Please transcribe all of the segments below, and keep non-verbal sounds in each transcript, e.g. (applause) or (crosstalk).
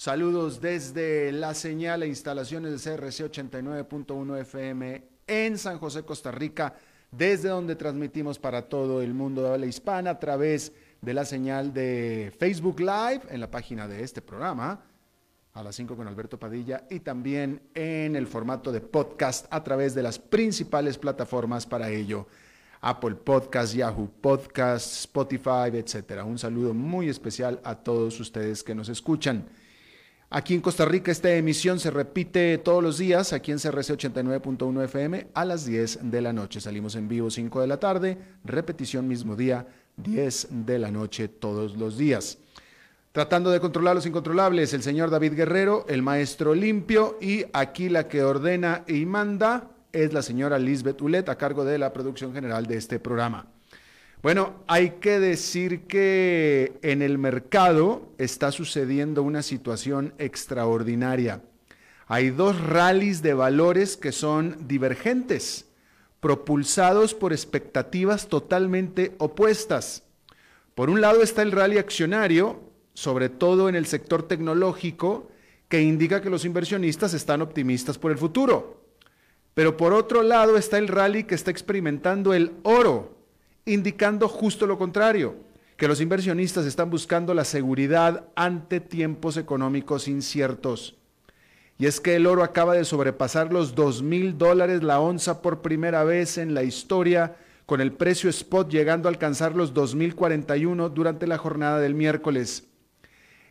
saludos desde la señal e instalaciones de CRC 89.1 FM en San José, Costa Rica, desde donde transmitimos para todo el mundo de habla hispana a través de la señal de Facebook Live en la página de este programa a las 5 con Alberto Padilla y también en el formato de podcast a través de las principales plataformas para ello. Apple Podcast, Yahoo Podcast, Spotify, etcétera. Un saludo muy especial a todos ustedes que nos escuchan. Aquí en Costa Rica esta emisión se repite todos los días aquí en CRC 89.1 FM a las 10 de la noche. Salimos en vivo 5 de la tarde, repetición mismo día 10 de la noche todos los días. Tratando de controlar los incontrolables, el señor David Guerrero, el maestro limpio y aquí la que ordena y manda es la señora Lisbeth Ulet a cargo de la producción general de este programa. Bueno, hay que decir que en el mercado está sucediendo una situación extraordinaria. Hay dos rallies de valores que son divergentes, propulsados por expectativas totalmente opuestas. Por un lado está el rally accionario, sobre todo en el sector tecnológico, que indica que los inversionistas están optimistas por el futuro. Pero por otro lado está el rally que está experimentando el oro, indicando justo lo contrario, que los inversionistas están buscando la seguridad ante tiempos económicos inciertos. Y es que el oro acaba de sobrepasar los 2 mil dólares la onza por primera vez en la historia, con el precio spot llegando a alcanzar los 2.041 durante la jornada del miércoles.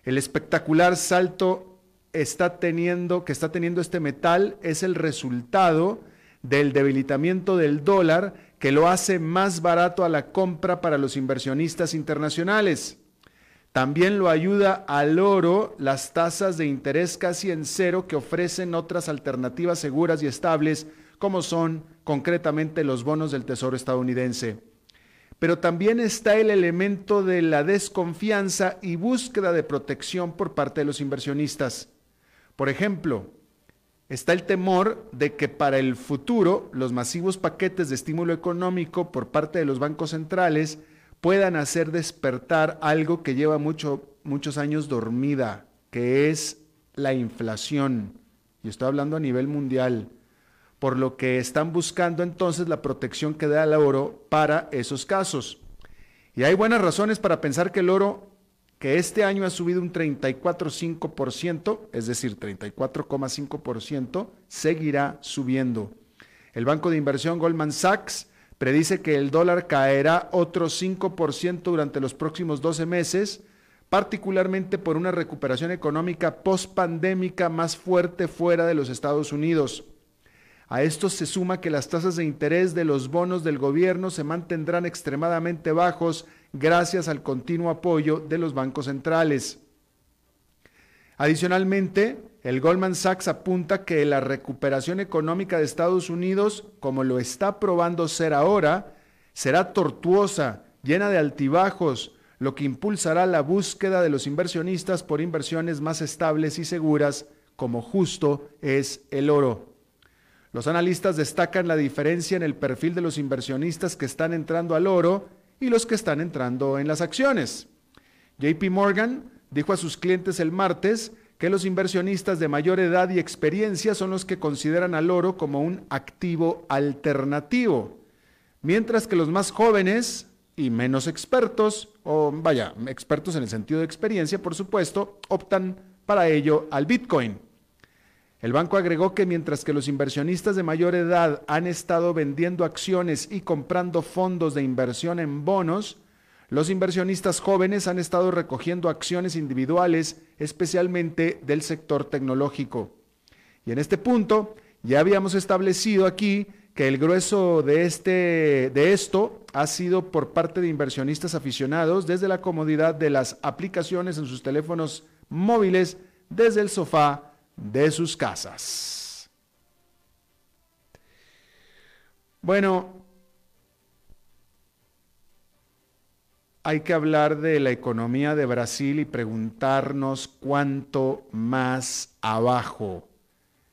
El espectacular salto está teniendo, que está teniendo este metal es el resultado del debilitamiento del dólar que lo hace más barato a la compra para los inversionistas internacionales. También lo ayuda al oro las tasas de interés casi en cero que ofrecen otras alternativas seguras y estables, como son concretamente los bonos del Tesoro estadounidense. Pero también está el elemento de la desconfianza y búsqueda de protección por parte de los inversionistas. Por ejemplo, está el temor de que para el futuro los masivos paquetes de estímulo económico por parte de los bancos centrales puedan hacer despertar algo que lleva mucho, muchos años dormida, que es la inflación. Y estoy hablando a nivel mundial. Por lo que están buscando entonces la protección que da el oro para esos casos. Y hay buenas razones para pensar que el oro, que este año ha subido un 34,5%, es decir, 34,5%, seguirá subiendo. El banco de inversión Goldman Sachs predice que el dólar caerá otro 5% durante los próximos 12 meses, particularmente por una recuperación económica post-pandémica más fuerte fuera de los Estados Unidos. A esto se suma que las tasas de interés de los bonos del gobierno se mantendrán extremadamente bajos gracias al continuo apoyo de los bancos centrales. Adicionalmente, el Goldman Sachs apunta que la recuperación económica de Estados Unidos, como lo está probando ser ahora, será tortuosa, llena de altibajos, lo que impulsará la búsqueda de los inversionistas por inversiones más estables y seguras, como justo es el oro. Los analistas destacan la diferencia en el perfil de los inversionistas que están entrando al oro y los que están entrando en las acciones. JP Morgan dijo a sus clientes el martes que los inversionistas de mayor edad y experiencia son los que consideran al oro como un activo alternativo, mientras que los más jóvenes y menos expertos, o vaya, expertos en el sentido de experiencia, por supuesto, optan para ello al Bitcoin. El banco agregó que mientras que los inversionistas de mayor edad han estado vendiendo acciones y comprando fondos de inversión en bonos, los inversionistas jóvenes han estado recogiendo acciones individuales, especialmente del sector tecnológico. Y en este punto ya habíamos establecido aquí que el grueso de, este, de esto ha sido por parte de inversionistas aficionados desde la comodidad de las aplicaciones en sus teléfonos móviles, desde el sofá de sus casas. Bueno, hay que hablar de la economía de Brasil y preguntarnos cuánto más abajo.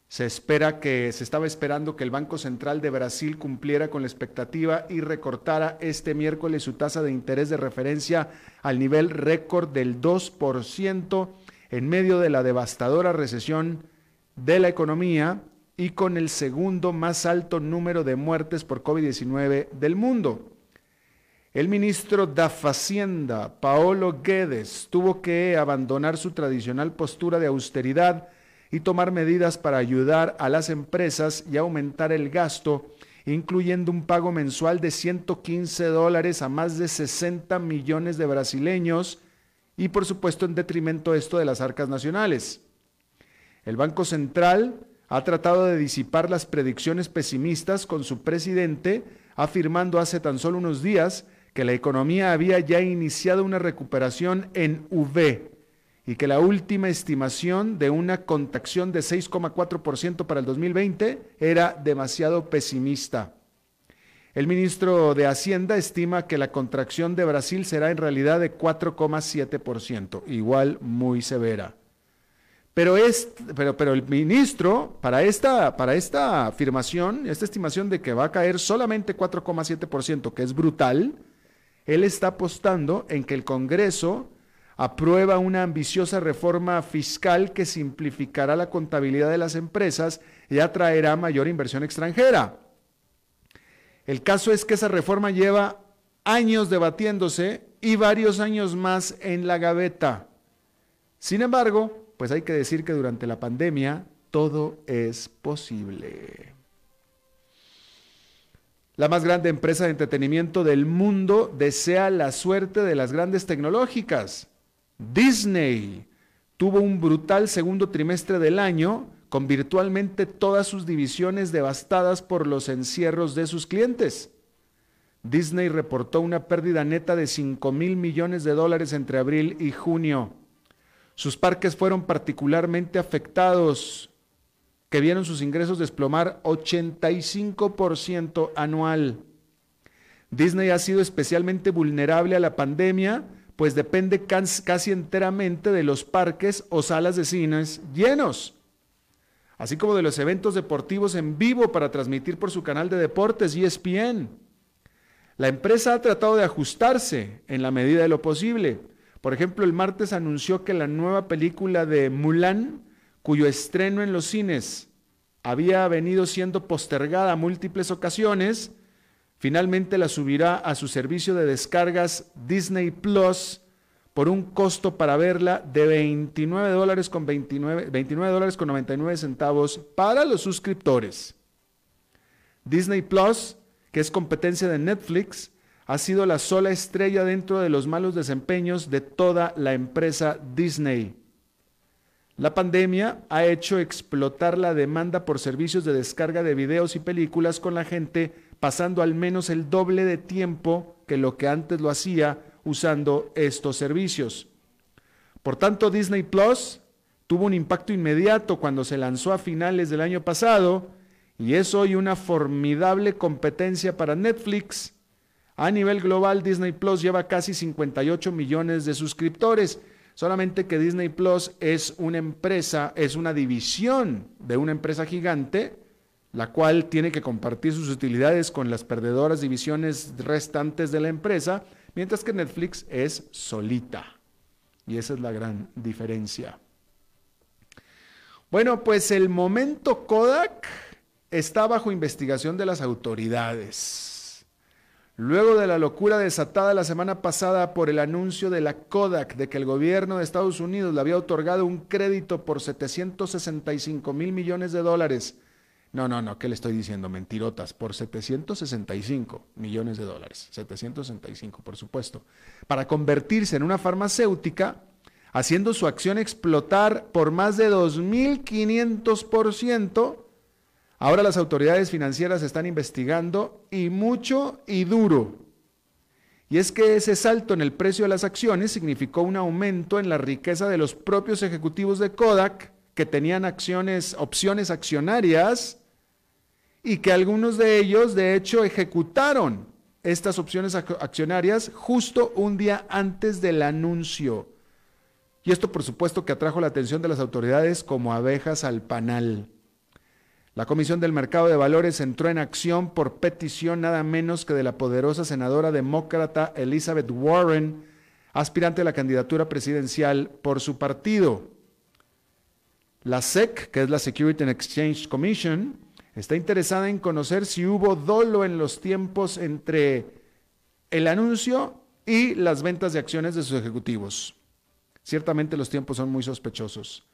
Se espera que se estaba esperando que el Banco Central de Brasil cumpliera con la expectativa y recortara este miércoles su tasa de interés de referencia al nivel récord del 2% en medio de la devastadora recesión de la economía y con el segundo más alto número de muertes por COVID-19 del mundo. El ministro de Hacienda, Paolo Guedes, tuvo que abandonar su tradicional postura de austeridad y tomar medidas para ayudar a las empresas y aumentar el gasto, incluyendo un pago mensual de 115 dólares a más de 60 millones de brasileños y por supuesto en detrimento esto de las arcas nacionales. El Banco Central ha tratado de disipar las predicciones pesimistas con su presidente, afirmando hace tan solo unos días que la economía había ya iniciado una recuperación en V y que la última estimación de una contracción de 6,4% para el 2020 era demasiado pesimista. El ministro de Hacienda estima que la contracción de Brasil será en realidad de 4,7%, igual muy severa. Pero, pero el ministro, para esta, para esta afirmación, esta estimación de que va a caer solamente 4,7%, que es brutal, él está apostando en que el Congreso aprueba una ambiciosa reforma fiscal que simplificará la contabilidad de las empresas y atraerá mayor inversión extranjera. El caso es que esa reforma lleva años debatiéndose y varios años más en la gaveta. Sin embargo, pues hay que decir que durante la pandemia todo es posible. La más grande empresa de entretenimiento del mundo desea la suerte de las grandes tecnológicas. Disney tuvo un brutal segundo trimestre del año con virtualmente todas sus divisiones devastadas por los encierros de sus clientes. Disney reportó una pérdida neta de 5 mil millones de dólares entre abril y junio. Sus parques fueron particularmente afectados que vieron sus ingresos desplomar 85% anual. Disney ha sido especialmente vulnerable a la pandemia, pues depende casi enteramente de los parques o salas de cines llenos, así como de los eventos deportivos en vivo para transmitir por su canal de deportes ESPN. La empresa ha tratado de ajustarse en la medida de lo posible. Por ejemplo, el martes anunció que la nueva película de Mulan cuyo estreno en los cines había venido siendo postergada a múltiples ocasiones, finalmente la subirá a su servicio de descargas Disney Plus por un costo para verla de 29 dólares con 29, 29 dólares con 99 centavos para los suscriptores. Disney Plus, que es competencia de Netflix, ha sido la sola estrella dentro de los malos desempeños de toda la empresa Disney. La pandemia ha hecho explotar la demanda por servicios de descarga de videos y películas con la gente pasando al menos el doble de tiempo que lo que antes lo hacía usando estos servicios. Por tanto, Disney Plus tuvo un impacto inmediato cuando se lanzó a finales del año pasado y es hoy una formidable competencia para Netflix. A nivel global, Disney Plus lleva casi 58 millones de suscriptores Solamente que Disney Plus es una empresa, es una división de una empresa gigante, la cual tiene que compartir sus utilidades con las perdedoras divisiones restantes de la empresa, mientras que Netflix es solita. Y esa es la gran diferencia. Bueno, pues el momento Kodak está bajo investigación de las autoridades. Luego de la locura desatada la semana pasada por el anuncio de la Kodak de que el gobierno de Estados Unidos le había otorgado un crédito por 765 mil millones de dólares. No, no, no, ¿qué le estoy diciendo? Mentirotas, por 765 millones de dólares. 765, por supuesto. Para convertirse en una farmacéutica, haciendo su acción explotar por más de 2.500%, Ahora las autoridades financieras están investigando y mucho y duro. Y es que ese salto en el precio de las acciones significó un aumento en la riqueza de los propios ejecutivos de Kodak que tenían acciones, opciones accionarias y que algunos de ellos de hecho ejecutaron estas opciones accionarias justo un día antes del anuncio. Y esto por supuesto que atrajo la atención de las autoridades como abejas al panal. La Comisión del Mercado de Valores entró en acción por petición nada menos que de la poderosa senadora demócrata Elizabeth Warren, aspirante a la candidatura presidencial por su partido. La SEC, que es la Security and Exchange Commission, está interesada en conocer si hubo dolo en los tiempos entre el anuncio y las ventas de acciones de sus ejecutivos. Ciertamente los tiempos son muy sospechosos.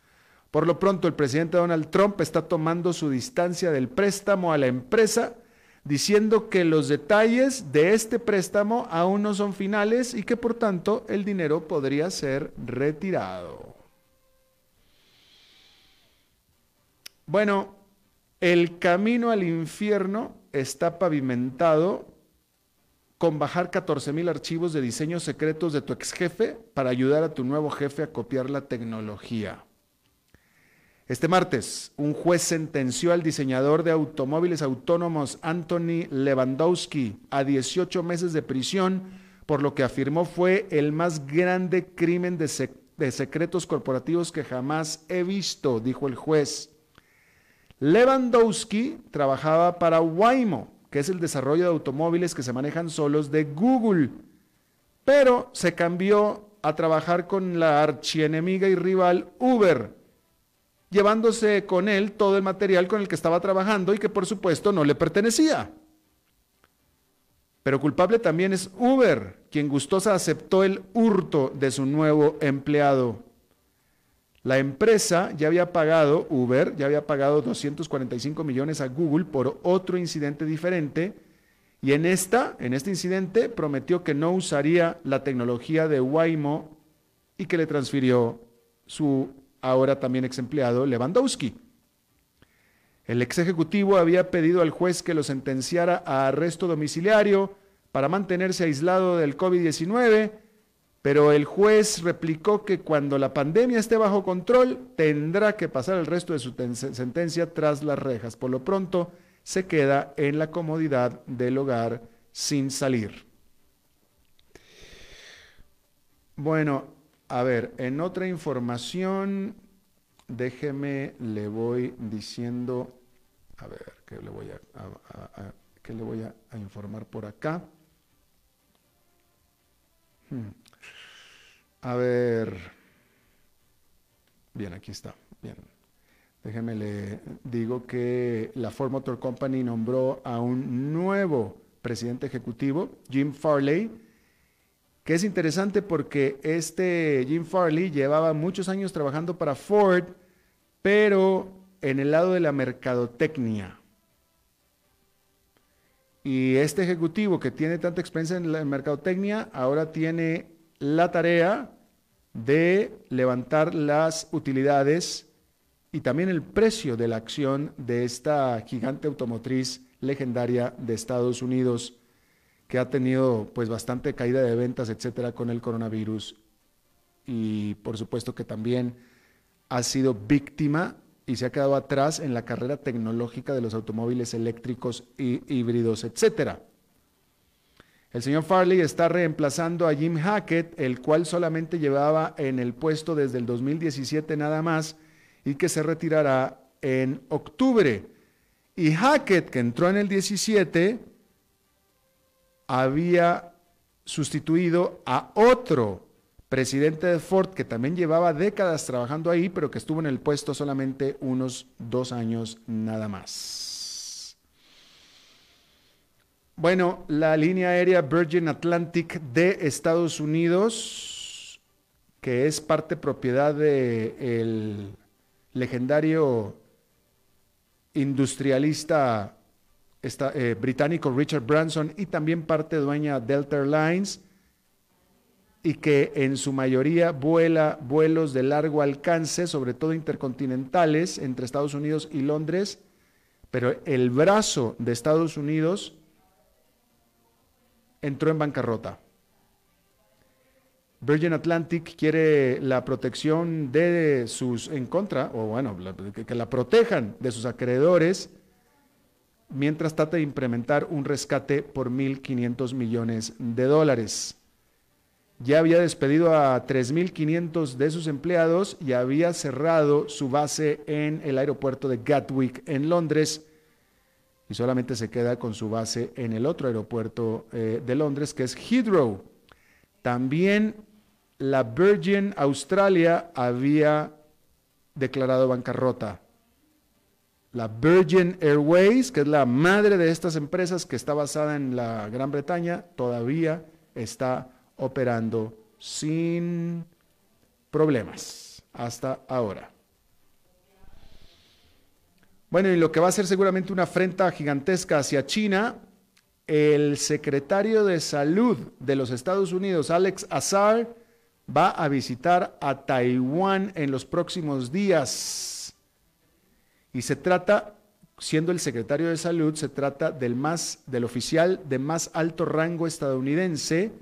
Por lo pronto, el presidente Donald Trump está tomando su distancia del préstamo a la empresa, diciendo que los detalles de este préstamo aún no son finales y que por tanto el dinero podría ser retirado. Bueno, el camino al infierno está pavimentado con bajar 14 mil archivos de diseños secretos de tu ex jefe para ayudar a tu nuevo jefe a copiar la tecnología. Este martes, un juez sentenció al diseñador de automóviles autónomos Anthony Lewandowski a 18 meses de prisión por lo que afirmó fue el más grande crimen de, de secretos corporativos que jamás he visto, dijo el juez. Lewandowski trabajaba para Waymo, que es el desarrollo de automóviles que se manejan solos de Google, pero se cambió a trabajar con la archienemiga y rival Uber, llevándose con él todo el material con el que estaba trabajando y que por supuesto no le pertenecía. Pero culpable también es Uber, quien gustosa aceptó el hurto de su nuevo empleado. La empresa ya había pagado, Uber, ya había pagado 245 millones a Google por otro incidente diferente y en, esta, en este incidente prometió que no usaría la tecnología de Waymo y que le transfirió su ahora también ex empleado Lewandowski. El ex ejecutivo había pedido al juez que lo sentenciara a arresto domiciliario para mantenerse aislado del COVID-19 pero el juez replicó que cuando la pandemia esté bajo control, tendrá que pasar el resto de su sentencia tras las rejas. Por lo pronto, se queda en la comodidad del hogar sin salir. Bueno, a ver, en otra información, déjeme, le voy diciendo, a ver, ¿qué le voy a, le voy a, informar por acá? Hmm. A ver. Bien, aquí está. Bien. Déjeme le digo que la Ford Motor Company nombró a un nuevo presidente ejecutivo, Jim Farley, que es interesante porque este Jim Farley llevaba muchos años trabajando para Ford, pero en el lado de la mercadotecnia. Y este ejecutivo que tiene tanta experiencia en la mercadotecnia, ahora tiene la tarea de levantar las utilidades y también el precio de la acción de esta gigante automotriz legendaria de Estados Unidos que ha tenido pues bastante caída de ventas, etcétera, con el coronavirus y por supuesto que también ha sido víctima y se ha quedado atrás en la carrera tecnológica de los automóviles eléctricos y híbridos, etcétera. El señor Farley está reemplazando a Jim Hackett, el cual solamente llevaba en el puesto desde el 2017 nada más y que se retirará en octubre. Y Hackett, que entró en el 17, había sustituido a otro presidente de Ford que también llevaba décadas trabajando ahí, pero que estuvo en el puesto solamente unos dos años nada más. Bueno, la línea aérea Virgin Atlantic de Estados Unidos, que es parte propiedad del legendario industrialista eh, británico Richard Branson y también parte dueña Delta Airlines, y que en su mayoría vuela vuelos de largo alcance, sobre todo intercontinentales, entre Estados Unidos y Londres, pero el brazo de Estados Unidos entró en bancarrota. Virgin Atlantic quiere la protección de sus, en contra, o bueno, que, la protejan de sus acreedores, mientras trata de implementar un rescate por 1.500 millones de dólares. Ya había despedido a 3.500 de sus empleados y había cerrado su base en el aeropuerto de Gatwick en Londres y solamente se queda con su base en el otro aeropuerto eh, de Londres que es Heathrow. También la Virgin Australia había declarado bancarrota la Virgin Airways, que es la madre de estas empresas que está basada en la Gran Bretaña, todavía está operando sin problemas hasta ahora. Bueno, y lo que va a ser seguramente una afrenta gigantesca hacia China, el secretario de Salud de los Estados Unidos, Alex Azar, va a visitar a Taiwán en los próximos días. Y se trata, siendo el secretario de salud, se trata del más, del oficial de más alto rango estadounidense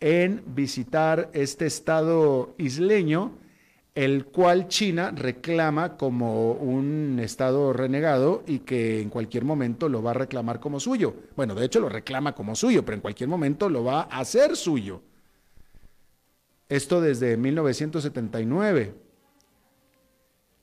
en visitar este estado isleño, el cual China reclama como un estado renegado y que en cualquier momento lo va a reclamar como suyo. Bueno, de hecho lo reclama como suyo, pero en cualquier momento lo va a hacer suyo. Esto desde 1979.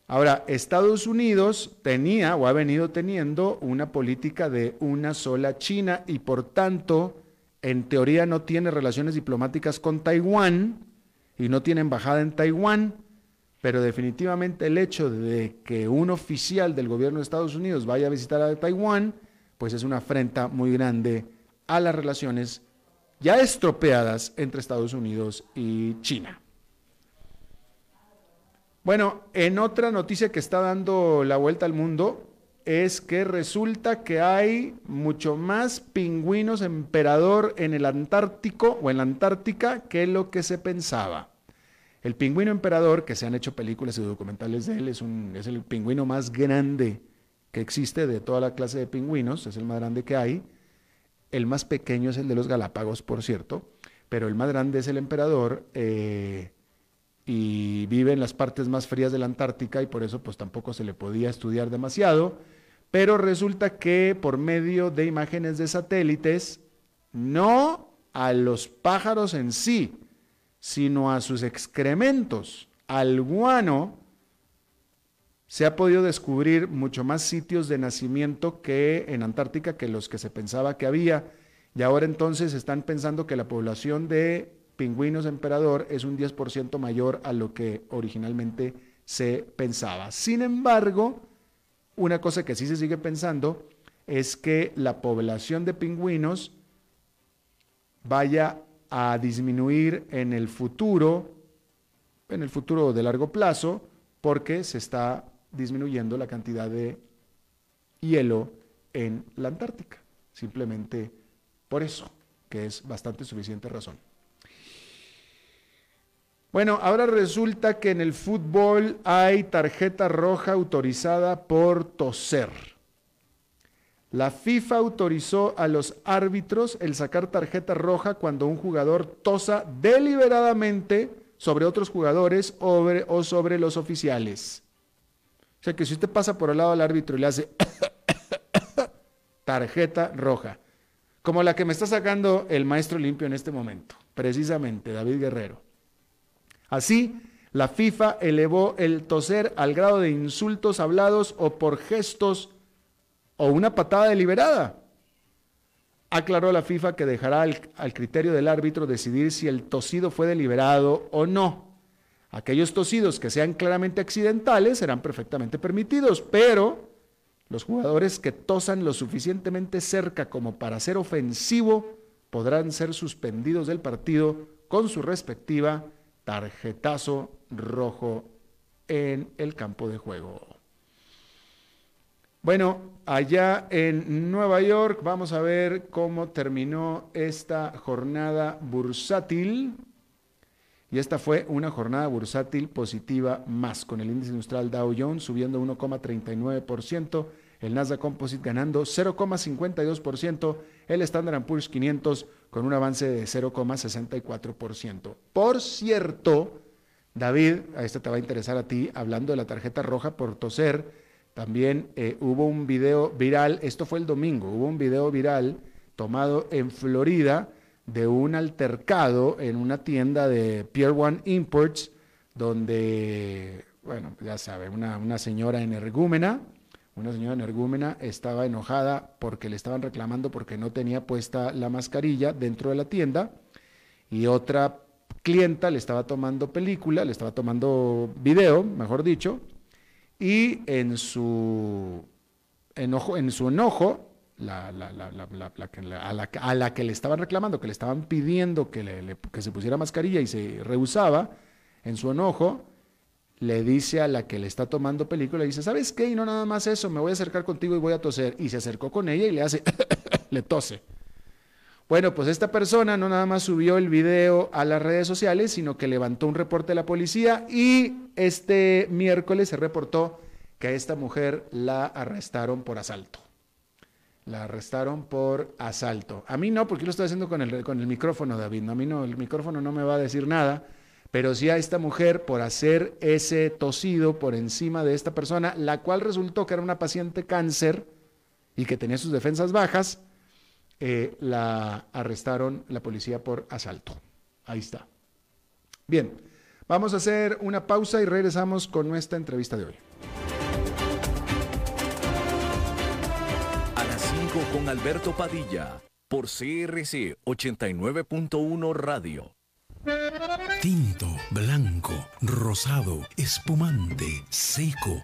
Ahora, Estados Unidos tenía o ha venido teniendo una política de una sola China y por tanto, en teoría no tiene relaciones diplomáticas con Taiwán y no tiene embajada en Taiwán, pero definitivamente el hecho de que un oficial del gobierno de Estados Unidos vaya a visitar a Taiwán, pues es una afrenta muy grande a las relaciones ya estropeadas entre Estados Unidos y China. Bueno, en otra noticia que está dando la vuelta al mundo es que resulta que hay mucho más pingüinos emperador en el Antártico o en la Antártica que lo que se pensaba. El pingüino emperador, que se han hecho películas y documentales de él, es, el pingüino más grande que existe de toda la clase de pingüinos, es el más grande que hay. El más pequeño es el de los Galápagos, por cierto, pero el más grande es el emperador. Eh, y vive en las partes más frías de la Antártica y por eso pues tampoco se le podía estudiar demasiado, pero resulta que por medio de imágenes de satélites, no a los pájaros en sí, sino a sus excrementos, al guano, se ha podido descubrir mucho más sitios de nacimiento que en Antártica que los que se pensaba que había. Y ahora entonces están pensando que la población de pingüinos emperador es un 10% mayor a lo que originalmente se pensaba. Sin embargo, una cosa que sí se sigue pensando es que la población de pingüinos vaya a disminuir en el futuro, en el futuro de largo plazo, porque se está disminuyendo la cantidad de hielo en la Antártica. Simplemente por eso, que es bastante suficiente razón. Bueno, ahora resulta que en el fútbol hay tarjeta roja autorizada por toser. La FIFA autorizó a los árbitros el sacar tarjeta roja cuando un jugador tosa deliberadamente sobre otros jugadores o sobre los oficiales. O sea que si usted pasa por el lado del árbitro y le hace (coughs) tarjeta roja, como la que me está sacando el maestro limpio en este momento, precisamente David Guerrero. Así, la FIFA elevó el toser al grado de insultos hablados o por gestos o una patada deliberada. Aclaró la FIFA que dejará al, al, criterio del árbitro decidir si el tosido fue deliberado o no. Aquellos tosidos que sean claramente accidentales serán perfectamente permitidos, pero los jugadores que tosan lo suficientemente cerca como para ser ofensivo podrán ser suspendidos del partido con su respectiva tarjetazo rojo en el campo de juego. Bueno, allá en Nueva York vamos a ver cómo terminó esta jornada bursátil. Y esta fue una jornada bursátil positiva más, con el índice industrial Dow Jones subiendo 1,39%, el Nasdaq Composite ganando 0,52%, el Standard Poor's 500 con un avance de 0,64%. Por cierto, David, a esto te va a interesar a ti, hablando de la tarjeta roja por toser, También eh, hubo un video viral, esto fue el domingo, hubo un video viral tomado en Florida de un altercado en una tienda de Pier One Imports, donde, bueno, ya sabe, una, una señora energúmena, una señora energúmena estaba enojada porque le estaban reclamando porque no tenía puesta la mascarilla dentro de la tienda y otra clienta le estaba tomando película, le estaba tomando video, mejor dicho, y en su enojo, en su enojo la, a, la, que le estaban reclamando, que le estaban pidiendo que, que se pusiera mascarilla y se rehusaba, en su enojo, le dice a la que le está tomando película, le dice, ¿sabes qué? Y no nada más eso, me voy a acercar contigo y voy a toser. Y se acercó con ella y le hace, (laughs) le tose. Bueno, pues esta persona no nada más subió el video a las redes sociales, sino que levantó un reporte de la policía y este miércoles se reportó que a esta mujer la arrestaron por asalto. La arrestaron por asalto. A mí no, porque lo estoy haciendo con el, con el micrófono, David. a mí no, el micrófono no me va a decir nada. Pero sí a esta mujer por hacer ese tosido por encima de esta persona, la cual resultó que era una paciente cáncer y que tenía sus defensas bajas, eh, la arrestaron la policía por asalto. Ahí está. Bien, vamos a hacer una pausa y regresamos con nuestra entrevista de hoy. A las 5 con Alberto Padilla, por CRC 89.1 Radio. Tinto, blanco, rosado, espumante, seco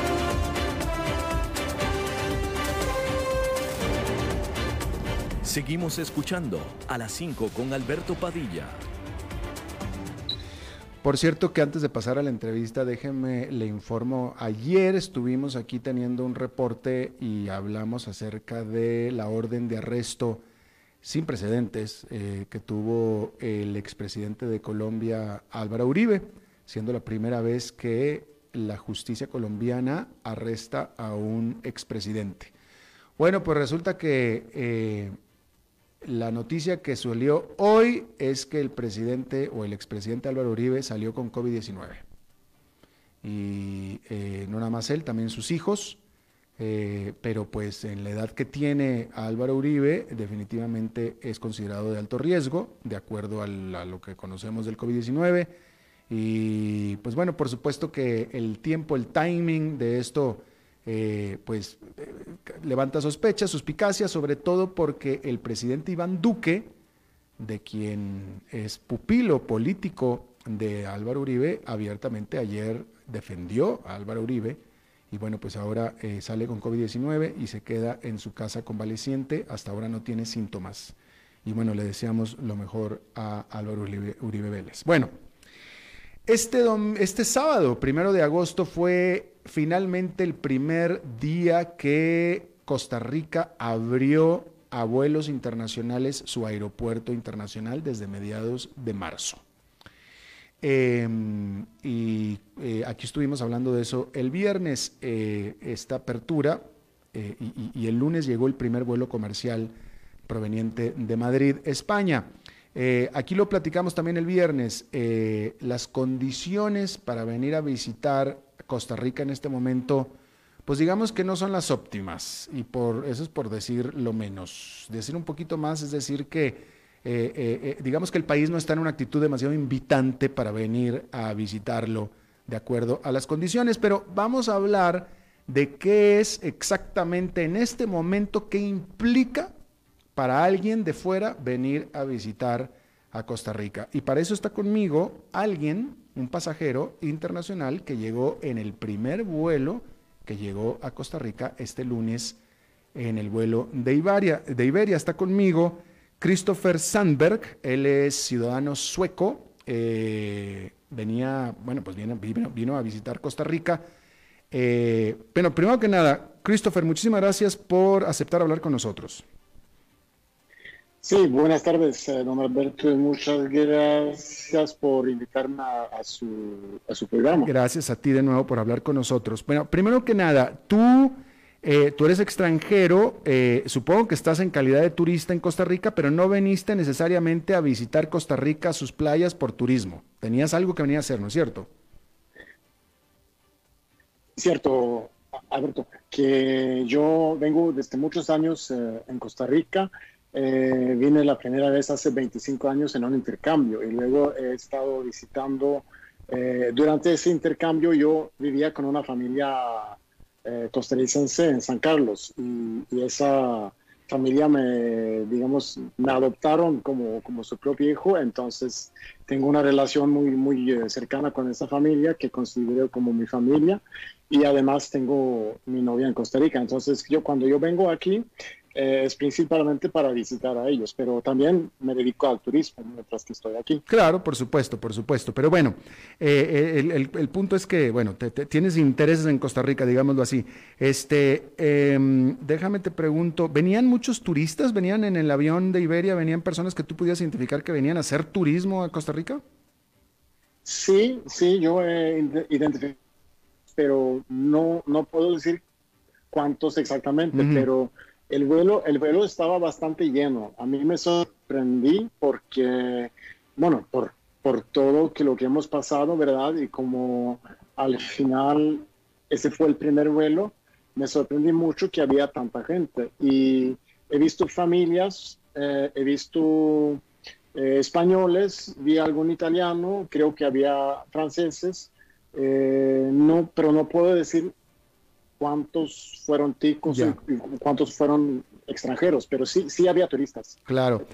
Seguimos escuchando a las 5 con Alberto Padilla. Por cierto que antes de pasar a la entrevista, déjenme le informo, ayer estuvimos aquí teniendo un reporte y hablamos acerca de la orden de arresto sin precedentes eh, que tuvo el expresidente de Colombia, Álvaro Uribe, siendo la primera vez que la justicia colombiana arresta a un expresidente. Bueno, pues resulta que eh, la noticia que salió hoy es que el presidente o el expresidente Álvaro Uribe salió con COVID-19. Y eh, no nada más él, también sus hijos. Eh, pero pues en la edad que tiene Álvaro Uribe, definitivamente es considerado de alto riesgo, de acuerdo a lo que conocemos del COVID-19. Y pues bueno, por supuesto que el tiempo, el timing de esto eh, pues eh, levanta sospechas, suspicacias, sobre todo porque el presidente Iván Duque, de quien es pupilo político de Álvaro Uribe, abiertamente ayer defendió a Álvaro Uribe y bueno, pues ahora eh, sale con COVID-19 y se queda en su casa convaleciente, hasta ahora no tiene síntomas. Y bueno, le deseamos lo mejor a Álvaro Uribe, Uribe Vélez. Bueno, este, este sábado, primero de agosto, fue finalmente el primer día que Costa Rica abrió a vuelos internacionales su aeropuerto internacional desde mediados de marzo. Em, y eh, aquí estuvimos hablando de eso el viernes, eh, esta apertura, eh, y, el lunes llegó el primer vuelo comercial proveniente de Madrid, España. aquí lo platicamos también el viernes, las condiciones para venir a visitar Costa Rica en este momento, pues digamos que no son las óptimas, y por eso es por decir lo menos. Decir un poquito más es decir que eh, eh, eh, digamos que el país no está en una actitud demasiado invitante para venir a visitarlo de acuerdo a las condiciones, pero vamos a hablar de qué es exactamente en este momento, qué implica para alguien de fuera venir a visitar a Costa Rica. Y para eso está conmigo alguien un pasajero internacional que llegó en el primer vuelo que llegó a Costa Rica este lunes en el vuelo de Iberia. De Iberia está conmigo Christopher Sandberg, él es ciudadano sueco, eh, venía, bueno, pues vino, vino, a visitar Costa Rica. Eh, pero primero que nada, Christopher, muchísimas gracias por aceptar hablar con nosotros. Sí, buenas tardes, eh, don Alberto. Muchas gracias por invitarme a, su, a su programa. Gracias a ti de nuevo por hablar con nosotros. Bueno, primero que nada, tú, eh, tú eres extranjero, eh, supongo que estás en calidad de turista en Costa Rica, pero no veniste necesariamente a visitar Costa Rica, sus playas por turismo. Tenías algo que venía a hacer, ¿no es cierto? Cierto, Alberto, que yo vengo desde muchos años en Costa Rica eh, vine la primera vez hace 25 años en un intercambio y luego he estado visitando. Eh, durante ese intercambio yo vivía con una familia eh, costarricense en San Carlos y, esa familia me, digamos, me adoptaron como, como su propio hijo, entonces tengo una relación muy, muy eh, cercana con esa familia que considero como mi familia y además tengo mi novia en Costa Rica, entonces yo cuando yo vengo aquí eh, es principalmente para visitar a ellos, pero también me dedico al turismo mientras que estoy aquí. Claro, por supuesto, por supuesto. Pero bueno, eh, el, el, punto es que, bueno, tienes intereses en Costa Rica, digámoslo así. Este, em, déjame te pregunto, ¿venían muchos turistas? ¿Venían en el avión de Iberia? ¿Venían personas que tú pudieras identificar que venían a hacer turismo a Costa Rica? Sí, sí, yo he identificado, pero no, no puedo decir cuántos exactamente, pero el vuelo, el vuelo estaba bastante lleno. A mí me sorprendí porque, bueno, por, por todo que lo que hemos pasado, ¿verdad? Y como al final ese fue el primer vuelo, me sorprendí mucho que había tanta gente. Y he visto familias, eh, he visto eh, españoles, vi algún italiano, creo que había franceses, eh, no, pero no puedo decir cuántos fueron ticos y, cuántos fueron extranjeros, pero sí, sí había turistas. Claro.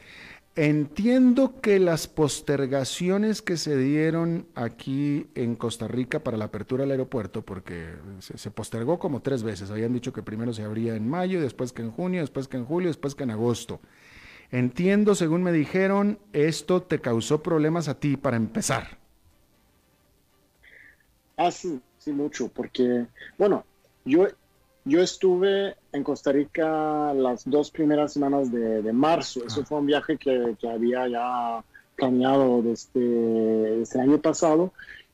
Entiendo que las postergaciones que se dieron aquí en Costa Rica para la apertura del aeropuerto, porque se, postergó como tres veces, habían dicho que primero se abría en mayo, después que en junio, después que en julio, después que en agosto. Entiendo, según me dijeron, esto te causó problemas a ti para empezar. Ah, sí, sí, mucho, porque, bueno, yo, yo estuve en Costa Rica las dos primeras semanas de, marzo. Eso ah. fue un viaje que, había ya planeado desde, este año pasado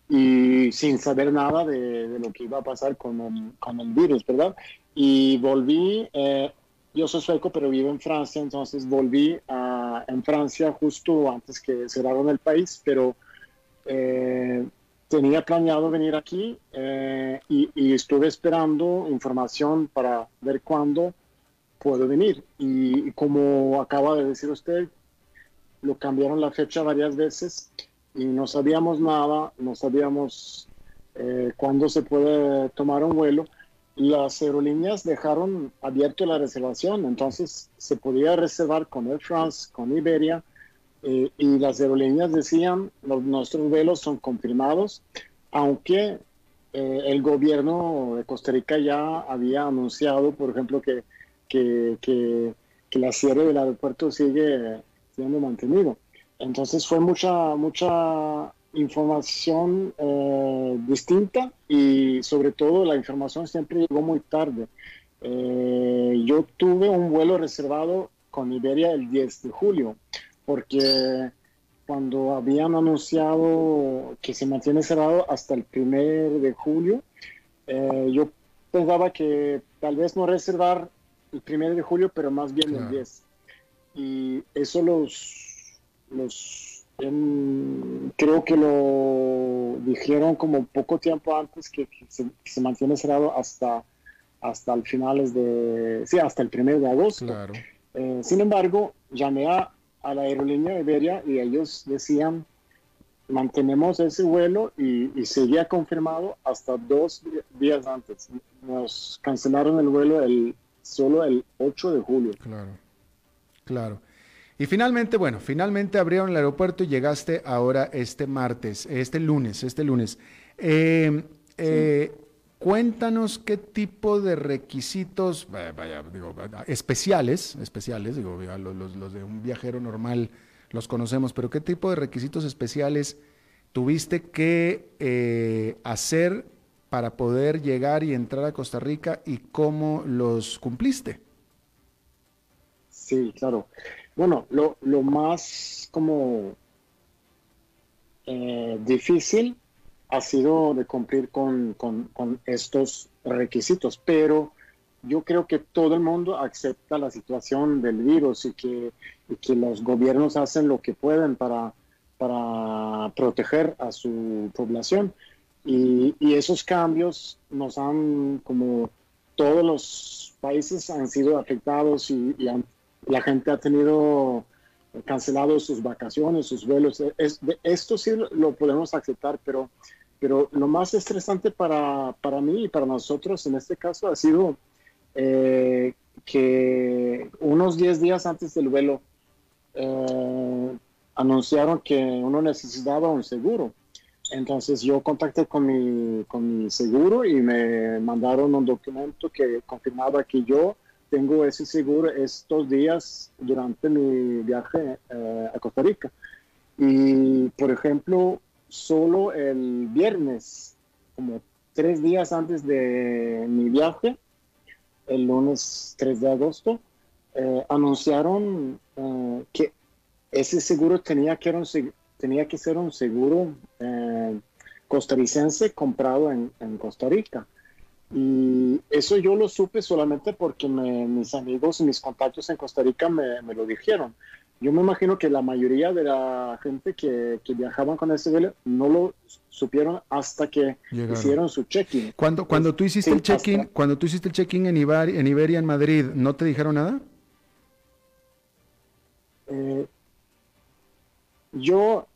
y sin saber nada de, lo que iba a pasar con el, virus, ¿verdad? Y volví, eh, yo soy sueco, pero vivo en Francia, entonces volví a, en Francia justo antes que cerraron el país, pero eh, tenía planeado venir aquí eh, y, estuve esperando información para ver cuándo puedo venir. Y, como acaba de decir usted, lo cambiaron la fecha varias veces y no sabíamos nada, no sabíamos eh, cuándo se puede tomar un vuelo. Las aerolíneas dejaron abierto la reservación, entonces se podía reservar con Air France, con Iberia, eh, y las aerolíneas decían, los, nuestros vuelos son confirmados, aunque eh, el gobierno de Costa Rica ya había anunciado, por ejemplo, que, que, que, la cierre del aeropuerto sigue siendo mantenido. Entonces fue mucha, mucha información eh, distinta y sobre todo la información siempre llegó muy tarde. yo tuve un vuelo reservado con Iberia el 10 de julio porque cuando habían anunciado que se mantiene cerrado hasta el primer de julio, eh, yo pensaba que tal vez no reservar el primer de julio, pero más bien el 10. Y eso los, los creo que lo dijeron como poco tiempo antes que, se, mantiene cerrado hasta hasta el finales de, sí, hasta el primer de agosto. Eh, sin embargo, llamé a a la aerolínea Iberia y ellos decían, mantenemos ese vuelo y, seguía confirmado hasta dos días antes. Nos cancelaron el vuelo el, solo el 8 de julio. Claro, claro. Y finalmente, bueno, finalmente abrieron el aeropuerto y llegaste ahora este martes, este lunes, este lunes. Eh, eh, Cuéntanos qué tipo de requisitos, especiales, especiales, digo, los, de un viajero normal los conocemos, pero qué tipo de requisitos especiales tuviste que eh, hacer para poder llegar y entrar a Costa Rica y cómo los cumpliste. Sí, claro. Bueno, lo, más como eh, difícil ha sido de cumplir con, estos requisitos, pero yo creo que todo el mundo acepta la situación del virus y que, que los gobiernos hacen lo que pueden para, para proteger a su población. Y, esos cambios nos han, como todos los países han sido afectados y, la gente ha tenido cancelado sus vacaciones, sus vuelos. Es, esto sí lo podemos aceptar, pero, pero lo más estresante para, para mí y para nosotros en este caso ha sido eh, que unos 10 días antes del vuelo eh, anunciaron que uno necesitaba un seguro. Entonces yo contacté con mi, con mi seguro y me mandaron un documento que confirmaba que yo tengo ese seguro estos días durante mi viaje eh, a Costa Rica. Y, por ejemplo, solo el viernes, como tres días antes de mi viaje, el lunes 3 de agosto, eh, anunciaron eh, que ese seguro tenía que, tenía que ser un seguro costarricense comprado en Costa Rica. Y eso yo lo supe solamente porque mis amigos y mis contactos en Costa Rica me, lo dijeron. Yo me imagino que la mayoría de la gente que, que viajaban con ese vuelo no lo supieron hasta que hicieron su check-in. Cuando, cuando tú hiciste el check-in, cuando tú hiciste el check-in en, en Iberia en Madrid, ¿no te dijeron nada? Eh, yo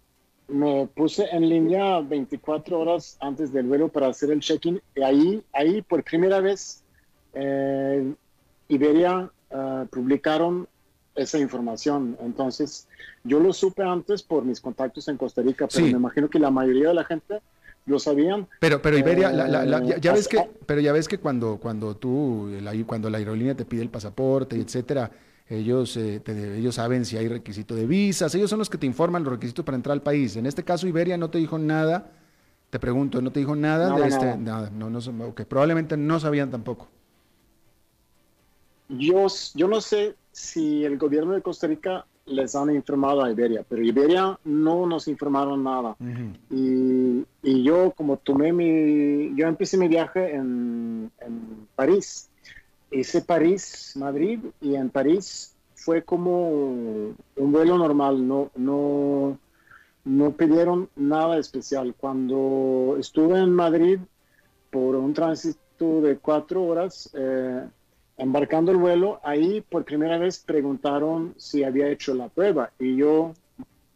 me puse en línea 24 horas antes del vuelo para hacer el check-in y ahí, ahí por primera vez eh, Iberia eh, publicaron esa información. Entonces, yo lo supe antes por mis contactos en Costa Rica, pero me imagino que la mayoría de la gente lo sabían. Pero, pero Iberia, ya, ves que, pero ya ves que cuando, cuando tú, cuando la aerolínea te pide el pasaporte, etcétera, ellos, eh, ellos saben si hay requisito de visas, ellos son los que te informan los requisitos para entrar al país. En este caso, Iberia no te dijo nada, te pregunto, no te dijo nada de este, nada, no, no, probablemente no sabían tampoco. Yo, yo no sé si el gobierno de Costa Rica les han informado a Iberia, pero Iberia no nos informaron nada. y, y, yo, como tomé mi, yo empecé mi viaje en, en París hice París, Madrid y en París fue como un vuelo normal, no, no, no pidieron nada especial. Cuando estuve en Madrid por un tránsito de cuatro horas, eh, embarcando el vuelo, ahí por primera vez preguntaron si había hecho la prueba y yo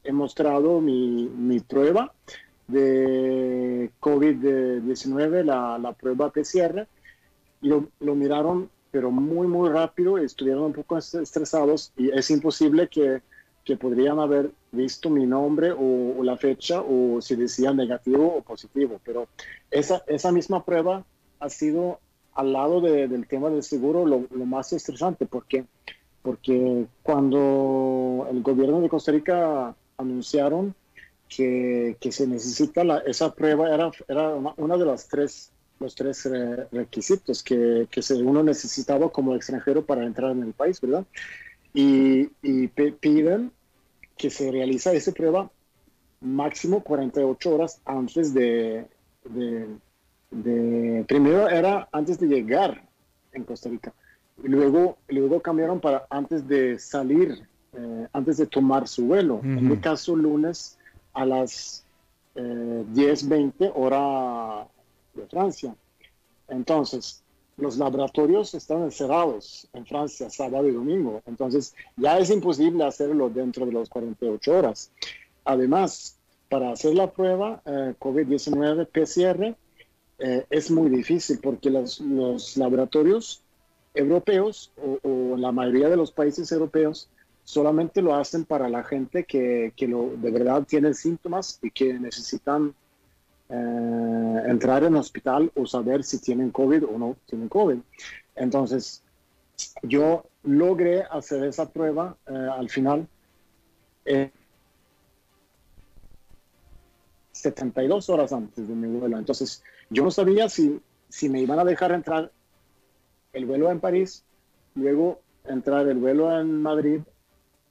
he mostrado mi, mi prueba de COVID-19, la, la, prueba PCR, y lo, lo miraron pero muy, muy rápido, estuvieron un poco estresados y es imposible que, que podrían haber visto mi nombre o, la fecha o si decía negativo o positivo. Pero esa, esa misma prueba ha sido al lado del tema del seguro lo, lo, más estresante porque, porque cuando el gobierno de Costa Rica anunciaron que, que se necesita la, esa prueba, era, era una de las tres los tres eh, requisitos que, que uno necesitaba como extranjero para entrar en el país, ¿verdad? Y, piden que se realiza esa prueba máximo 48 horas antes de, de, primero era antes de llegar en Costa Rica y luego, luego cambiaron para antes de salir, eh, antes de tomar su vuelo. En mi caso, lunes a las eh, 10.20 hora de Francia. Entonces, los laboratorios están cerrados en Francia sábado y domingo, entonces ya es imposible hacerlo dentro de las 48 horas. Además, para hacer la prueba eh, COVID-19 PCR eh, es muy difícil porque los, laboratorios europeos o, la mayoría de los países europeos solamente lo hacen para la gente que, que lo, de verdad tiene síntomas y que necesitan eh, entrar en hospital o saber si tienen COVID o no tienen COVID. Entonces, yo logré hacer esa prueba eh, al final. 72 horas antes de mi vuelo. Entonces, yo no sabía si, si me iban a dejar entrar el vuelo en París, luego entrar el vuelo en Madrid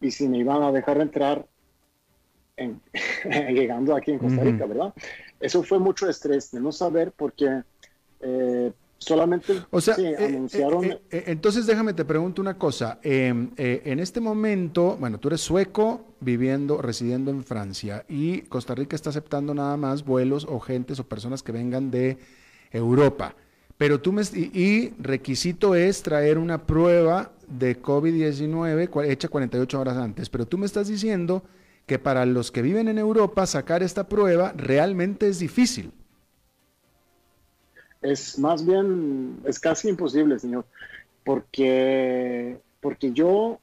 y si me iban a dejar entrar en, (laughs) llegando aquí en Costa Rica, ¿verdad? Eso fue mucho estrés de no saber porque eh, solamente o sea, eh, anunciaron. Eh, entonces déjame te pregunto una cosa. Em, en este momento, bueno, tú eres sueco viviendo, residiendo en Francia y Costa Rica está aceptando nada más vuelos o gentes o personas que vengan de Europa. Pero tú me, y, requisito es traer una prueba de COVID-19 hecha 48 horas antes. Pero tú me estás diciendo que para los que viven en Europa sacar esta prueba realmente es difícil. Es más bien, es casi imposible, señor, porque, porque yo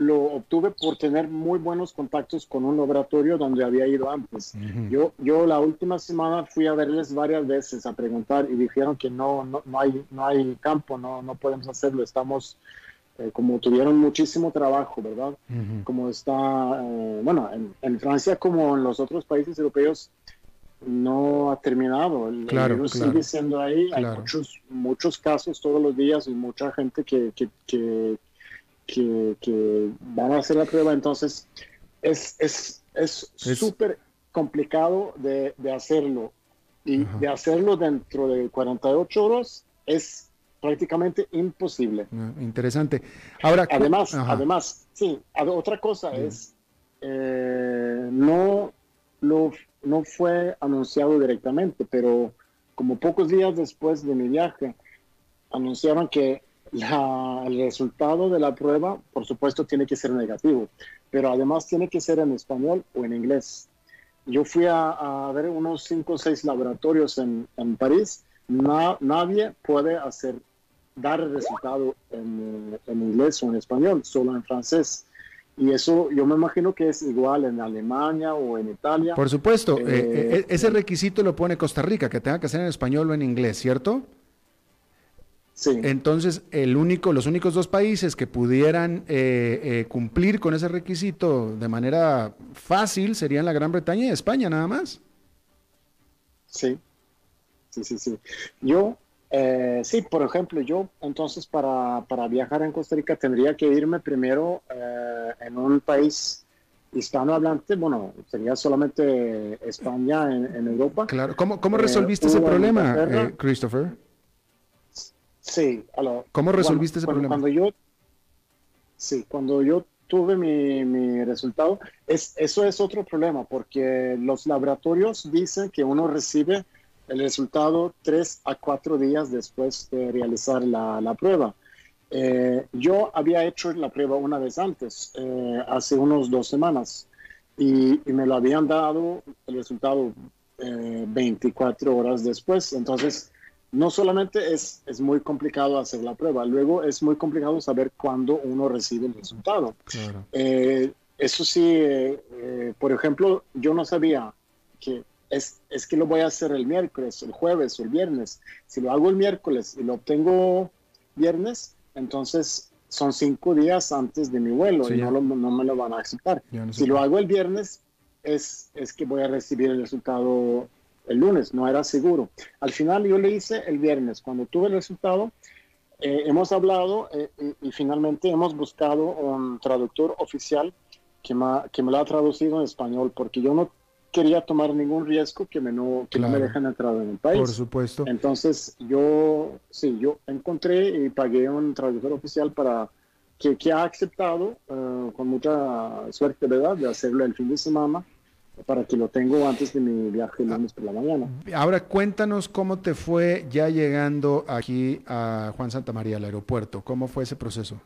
lo obtuve por tener muy buenos contactos con un laboratorio donde había ido antes. yo, yo la última semana fui a verles varias veces a preguntar y dijeron que no, no, no, hay, no hay campo, no, no podemos hacerlo, estamos, eh, como tuvieron muchísimo trabajo, ¿verdad? Como está, eh, bueno, en, en, Francia como en los otros países europeos no ha terminado, el, claro, virus sigue siendo ahí, hay muchos, muchos casos todos los días y mucha gente que, que, que que, van a hacer la prueba, entonces es súper es, complicado de, de, hacerlo. Y de hacerlo dentro de 48 horas es prácticamente imposible. Ah, interesante. Ahora, además, además, sí, otra cosa es, eh, no, no, no fue anunciado directamente, pero como pocos días después de mi viaje, anunciaron que el resultado de la prueba, por supuesto, tiene que ser negativo, pero además tiene que ser en español o en inglés. Yo fui a, ver unos cinco o seis laboratorios en, en París. nadie puede hacer, dar el resultado en, en, inglés o en español, solo en francés. Y eso yo me imagino que es igual en Alemania o en Italia. Por supuesto, eh, eh, eh, ese requisito lo pone Costa Rica, que tenga que ser en español o en inglés, ¿cierto? Entonces, el único, los únicos dos países que pudieran eh, eh, cumplir con ese requisito de manera fácil serían la Gran Bretaña y España, nada más. Sí, sí, sí, sí. Yo, eh, sí, por ejemplo, yo entonces para, viajar en Costa Rica tendría que irme primero en un país hispanohablante, bueno, sería solamente España en, Europa. Claro, ¿cómo, cómo resolviste ese problema, Christopher? Sí, ¿Cómo resolviste ese problema? Cuando yo, sí, cuando yo tuve mi, resultado, es, eso es otro problema, porque los laboratorios dicen que uno recibe el resultado tres a cuatro días después de realizar la, prueba. Eh, yo había hecho la prueba una vez antes, eh, hace unos dos semanas, y, me lo habían dado el resultado 24 eh, horas después. Entonces, no solamente es, es muy complicado hacer la prueba, luego es muy complicado saber cuándo uno recibe el resultado. Eh, eso sí, por ejemplo, yo no sabía que es, es, que lo voy a hacer el miércoles, el jueves o el viernes. Si lo hago el miércoles y lo obtengo viernes, entonces son cinco días antes de mi vuelo y no, no, me lo van a aceptar. si lo hago el viernes, es, es que voy a recibir el resultado el lunes, no era seguro. Al final yo le hice el viernes, cuando tuve el resultado, eh, hemos hablado eh, y, finalmente hemos buscado un traductor oficial que me, que me lo ha traducido en español, porque yo no quería tomar ningún riesgo que me no, que no me dejen entrar en el país. Por supuesto. Entonces yo, sí, yo encontré y pagué un traductor oficial para que, que ha aceptado eh, con mucha suerte, ¿verdad?, de hacerlo el fin de semana para que lo tengo antes de mi viaje el lunes por la mañana. Ahora cuéntanos cómo te fue ya llegando aquí a Juan Santa María, al aeropuerto. ¿Cómo fue ese proceso?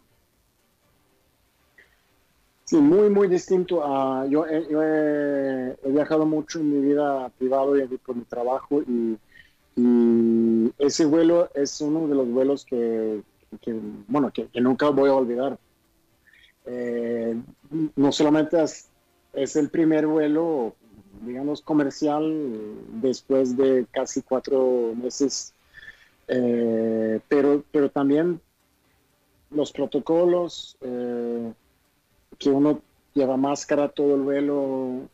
Muy, muy distinto. a yo, he, viajado mucho en mi vida privada y por mi trabajo y, ese vuelo es uno de los vuelos que, bueno, que, nunca voy a olvidar. Eh, no solamente es es el primer vuelo, digamos, comercial después de casi cuatro meses, eh, pero, pero también los protocolos, eh, que uno lleva máscara todo el vuelo.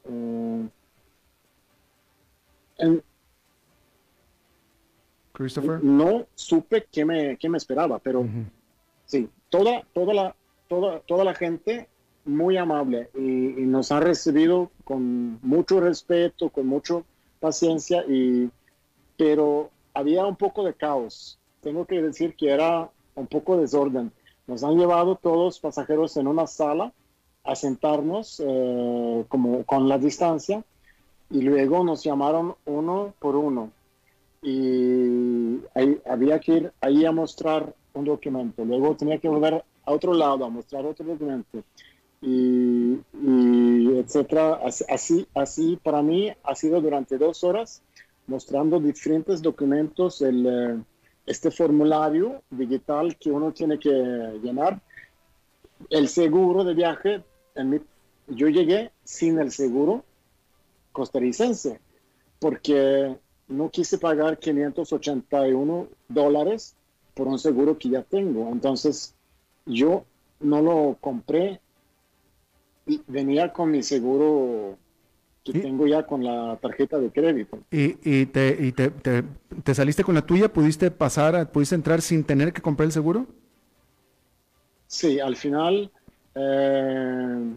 Eh, Christopher. No supe qué me, qué me esperaba, pero sí, toda, toda, la, toda, toda la gente muy amable y, nos ha recibido con mucho respeto, con mucha paciencia, y, pero había un poco de caos. Tengo que decir que era un poco desorden. Nos han llevado todos pasajeros en una sala a sentarnos eh, como con la distancia y luego nos llamaron uno por uno y había que ir ahí a mostrar un documento. Luego tenía que volver a otro lado a mostrar otro documento y, etcétera. Así, así para mí ha sido durante dos horas mostrando diferentes documentos, el, eh, este formulario digital que uno tiene que llenar, el seguro de viaje. En mi, yo llegué sin el seguro costarricense porque no quise pagar 581 dólares por un seguro que ya tengo. Entonces, yo no lo compré y venía con mi seguro que tengo ya con la tarjeta de crédito. ¿Y, y, te, y te, te, saliste con la tuya? ¿Pudiste pasar, pudiste entrar sin tener que comprar el seguro? Sí, al final eh,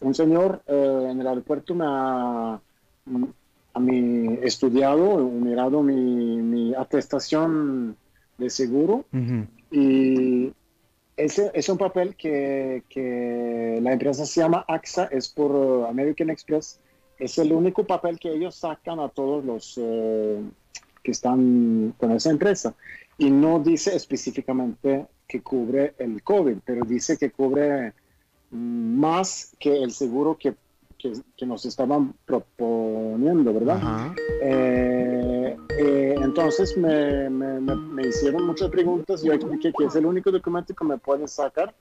un señor eh, en el aeropuerto me ha, a mi estudiado, mirado mi, mi atestación de seguro y ese es un papel que, que, la empresa se llama AXA, es por uh, American Express. Es el único papel que ellos sacan a todos los que están con esa empresa. Y no dice específicamente que cubre el COVID, pero dice que cubre más que el seguro que que, nos estaban proponiendo, ¿verdad? Eh, eh, entonces me, me, hicieron muchas preguntas, yo expliqué que es el único documento que me pueden sacar,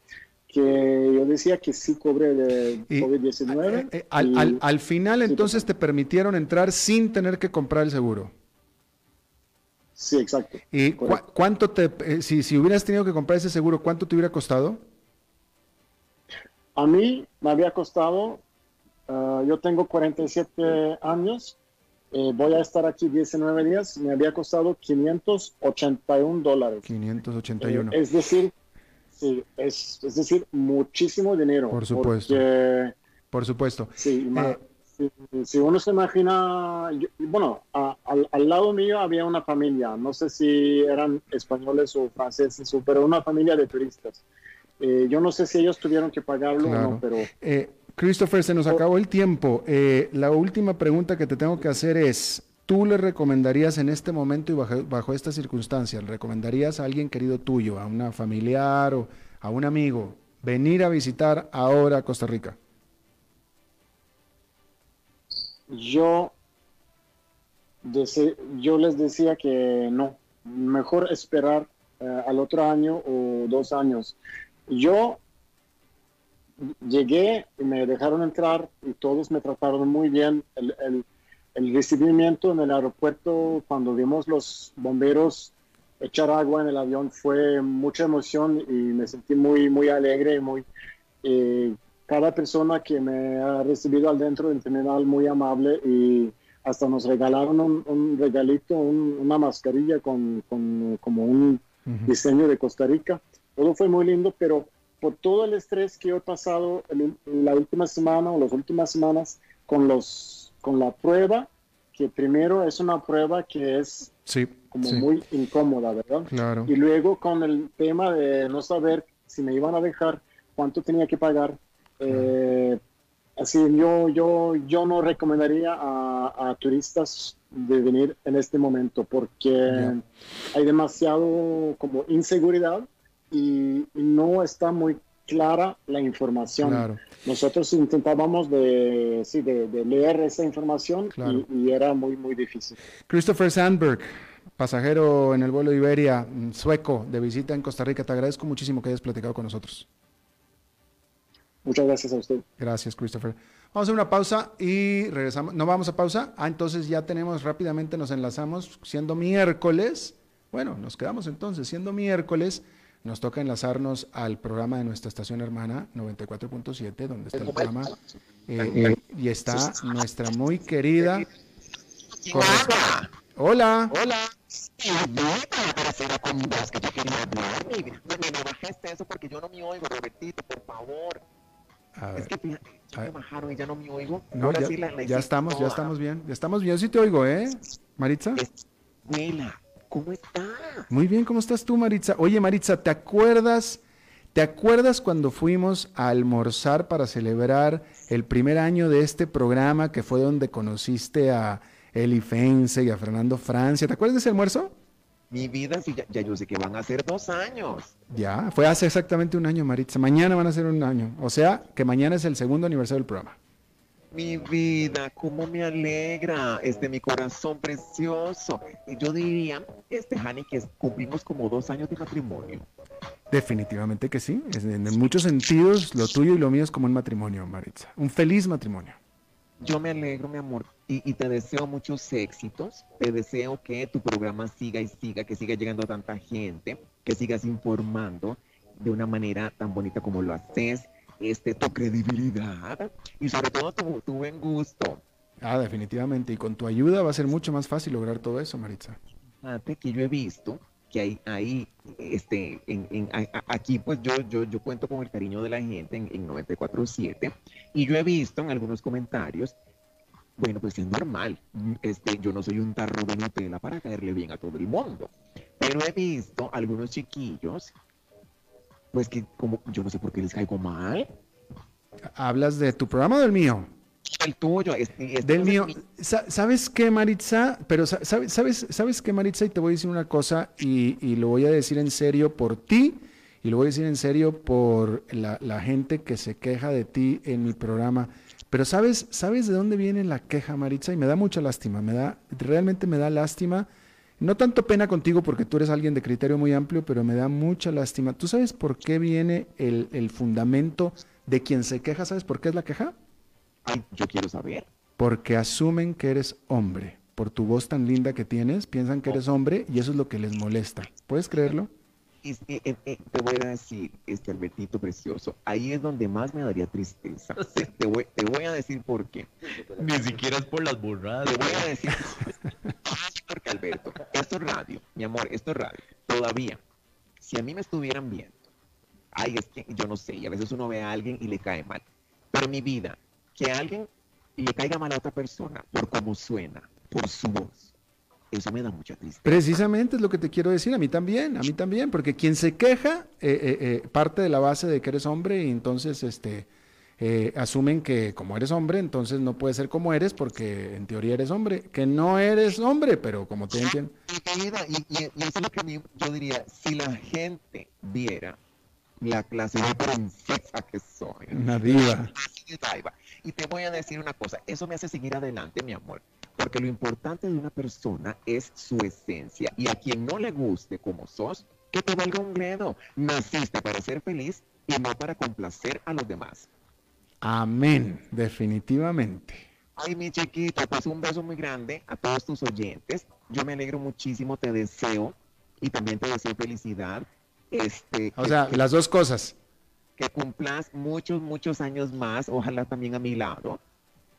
que yo decía que sí cobre de COVID-19. Eh, al, al, final entonces te permitieron entrar sin tener que comprar el seguro. Sí, exacto. ¿Y cuánto te, si, si hubieras tenido que comprar ese seguro, cuánto te hubiera costado? A mí me había costado Ah, yo tengo 47 años, eh, voy a estar aquí 19 días, me había costado 581 dólares. 581. Eh, es decir, sí, es, es, decir, muchísimo dinero. Por supuesto. por supuesto. Sí, eh, si, uno se imagina, bueno, al, lado mío había una familia, no sé si eran españoles o franceses, pero una familia de turistas. Yo no sé si ellos tuvieron que pagarlo o no, pero... Christopher, se nos acabó el tiempo. Eh, la última pregunta que te tengo que hacer es, ¿tú le recomendarías en este momento y bajo, bajo estas circunstancias, le recomendarías a alguien querido tuyo, a una familiar o a un amigo, venir a visitar ahora Costa Rica? Yo, yo les decía que no, mejor esperar eh, al otro año o dos años. Yo llegué y me dejaron entrar y todos me trataron muy bien. El, el, recibimiento en el aeropuerto cuando vimos los bomberos echar agua en el avión fue mucha emoción y me sentí muy, muy alegre. Muy, eh, cada persona que me ha recibido al dentro del terminal muy amable y hasta nos regalaron un, regalito, una mascarilla con, con como un diseño de Costa Rica. Todo fue muy lindo, pero por todo el estrés que he pasado en, la última semana o las últimas semanas con, los, con la prueba, que primero es una prueba que es como muy incómoda, ¿verdad? Claro. Y luego con el tema de no saber si me iban a dejar, cuánto tenía que pagar. Eh, así yo, yo, yo no recomendaría a, turistas de venir en este momento porque hay demasiado como inseguridad y, no está muy clara la información. Nosotros intentábamos de, sí, de, leer esa información y, era muy, muy difícil. Christopher Sandberg, pasajero en el vuelo Iberia, mm, sueco, de visita en Costa Rica, te agradezco muchísimo que hayas platicado con nosotros. Muchas gracias a usted. Gracias, Christopher. Vamos a hacer una pausa y regresamos. ¿No vamos a pausa? Ah, entonces ya tenemos rápidamente, nos enlazamos, siendo miércoles. Bueno, nos quedamos entonces, siendo miércoles nos toca enlazarnos al programa de nuestra estación hermana 94.7, donde está el programa, eh, y está nuestra muy querida... Hola. Hola. Hola. Que yo quería hablar. Me, bajaste eso porque yo no me oigo, Robertito, por favor. A ver. Es que ya me bajaron y ya no me oigo. No, ya, sí la, la ya estamos, toda. ya estamos bien. Ya estamos bien. Sí te oigo, ¿eh, Maritza? Mela, ¿cómo estás? Muy bien, ¿cómo estás tú, Maritza? Oye, Maritza, ¿te acuerdas? ¿Te acuerdas cuando fuimos a almorzar para celebrar el primer año de este programa que fue donde conociste a Eli Fence y a Fernando Francia? ¿Te acuerdas de ese almuerzo? Mi vida, sí, ya, ya, yo sé que van a ser dos años. Ya, fue hace exactamente un año, Maritza. Mañana van a ser un año. O sea, que mañana es el segundo aniversario del programa. Mi vida, cómo me alegra, este mi corazón precioso. Y yo diría, este Hani, que cumplimos como dos años de matrimonio. Definitivamente que sí. En, en muchos sentidos, lo tuyo y lo mío es como un matrimonio, Maritza. Un feliz matrimonio. Yo me alegro, mi amor, y, y, te deseo muchos éxitos. Te deseo que tu programa siga y siga, que siga llegando a tanta gente, que sigas informando de una manera tan bonita como lo haces, este, tu credibilidad y sobre todo tu, tu buen gusto. Ah, definitivamente. Y con tu ayuda va a ser mucho más fácil lograr todo eso, Maritza. Fíjate que yo he visto que hay ahí, este, en, en, a, aquí pues yo, yo, yo cuento con el cariño de la gente en, en 94.7 y yo he visto en algunos comentarios, bueno, pues es normal, este, yo no soy un tarro de Nutella para caerle bien a todo el mundo, pero he visto algunos chiquillos, pues que como, yo no sé por qué les caigo mal. ¿Hablas de tu programa o del mío? el tuyo. Este, este Del mío. ¿Sabes qué, Maritza? Pero ¿sabes, sabes, ¿sabes qué, Maritza? Y te voy a decir una cosa y, y, lo voy a decir en serio por ti y lo voy a decir en serio por la, la, gente que se queja de ti en mi programa. Pero ¿sabes, ¿sabes de dónde viene la queja, Maritza? Y me da mucha lástima, me da, realmente me da lástima. No tanto pena contigo porque tú eres alguien de criterio muy amplio, pero me da mucha lástima. ¿Tú sabes por qué viene el, el fundamento de quien se queja? ¿Sabes por qué es la queja? Ay, yo quiero saber. Porque asumen que eres hombre. Por tu voz tan linda que tienes, piensan que eres hombre y eso es lo que les molesta. ¿Puedes creerlo? Y, y, y, te voy a decir, este Albertito precioso, ahí es donde más me daría tristeza. (laughs) Te, te, voy, te voy, a decir por qué. Ni siquiera es por las burradas. Te voy a decir (laughs) porque Alberto, esto es radio, mi amor, esto es radio. Todavía, si a mí me estuvieran viendo, ay, es que yo no sé, y a veces uno ve a alguien y le cae mal. Pero mi vida, que alguien le caiga mal a otra persona por cómo suena, por su voz. Eso me da mucha tristeza. Precisamente es lo que te quiero decir, a mí también, a mí también, porque quien se queja eh, eh, eh, parte de la base de que eres hombre y entonces este, asumen que como eres hombre, entonces no puedes ser como eres porque en teoría eres hombre, que no eres hombre, pero como te entienden. Y, y, y, eso es lo que yo diría, si la gente viera la clase de princesa que soy. Una diva. Y te voy a decir una cosa, eso me hace seguir adelante, mi amor. Porque lo importante de una persona es su esencia. Y a quien no le guste como sos, que te valga un bledo. Naciste para ser feliz y no para complacer a los demás. Amén, definitivamente. Ay, mi chiquita, pues un beso muy grande a todos tus oyentes. Yo me alegro muchísimo, te deseo y también te deseo felicidad. Este, o sea, que, las dos cosas que cumplas muchos, muchos años más, ojalá también a mi lado,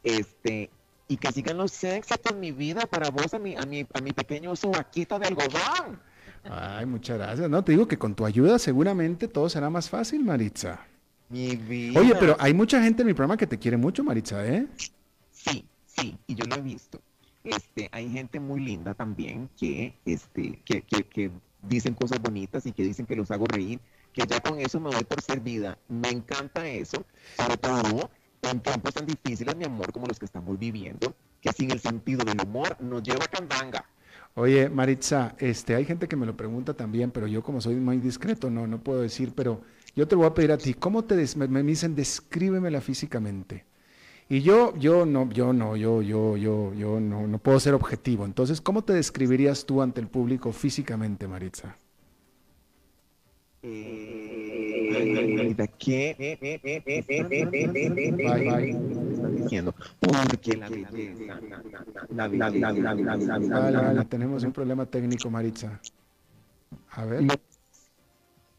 este, y que sigan los éxitos en mi vida para vos, a mi, a mi, a mi pequeño sobaquito de algodón. Ay, muchas gracias. No, te digo que con tu ayuda seguramente todo será más fácil, Maritza. Mi vida. Oye, pero hay mucha gente en mi programa que te quiere mucho, Maritza, ¿eh? Sí, sí, y yo lo he visto. Este, hay gente muy linda también que, este, que, que, que dicen cosas bonitas y que dicen que los hago reír que ya con eso me doy por servida. Me encanta eso, sobre todo en tiempos tan difíciles, mi amor, como los que estamos viviendo, que sin el sentido del humor nos lleva a candanga. Oye, Maritza, este, hay gente que me lo pregunta también, pero yo como soy muy discreto, no, no puedo decir, pero yo te lo voy a pedir a ti, ¿cómo te des me, me dicen descríbemela físicamente? Y yo, yo no, yo no, yo, yo, yo, yo no, no puedo ser objetivo. Entonces, ¿cómo te describirías tú ante el público físicamente, Maritza? ¿Qué? diciendo porque la belleza la belleza tenemos un problema técnico Maritza. A ver.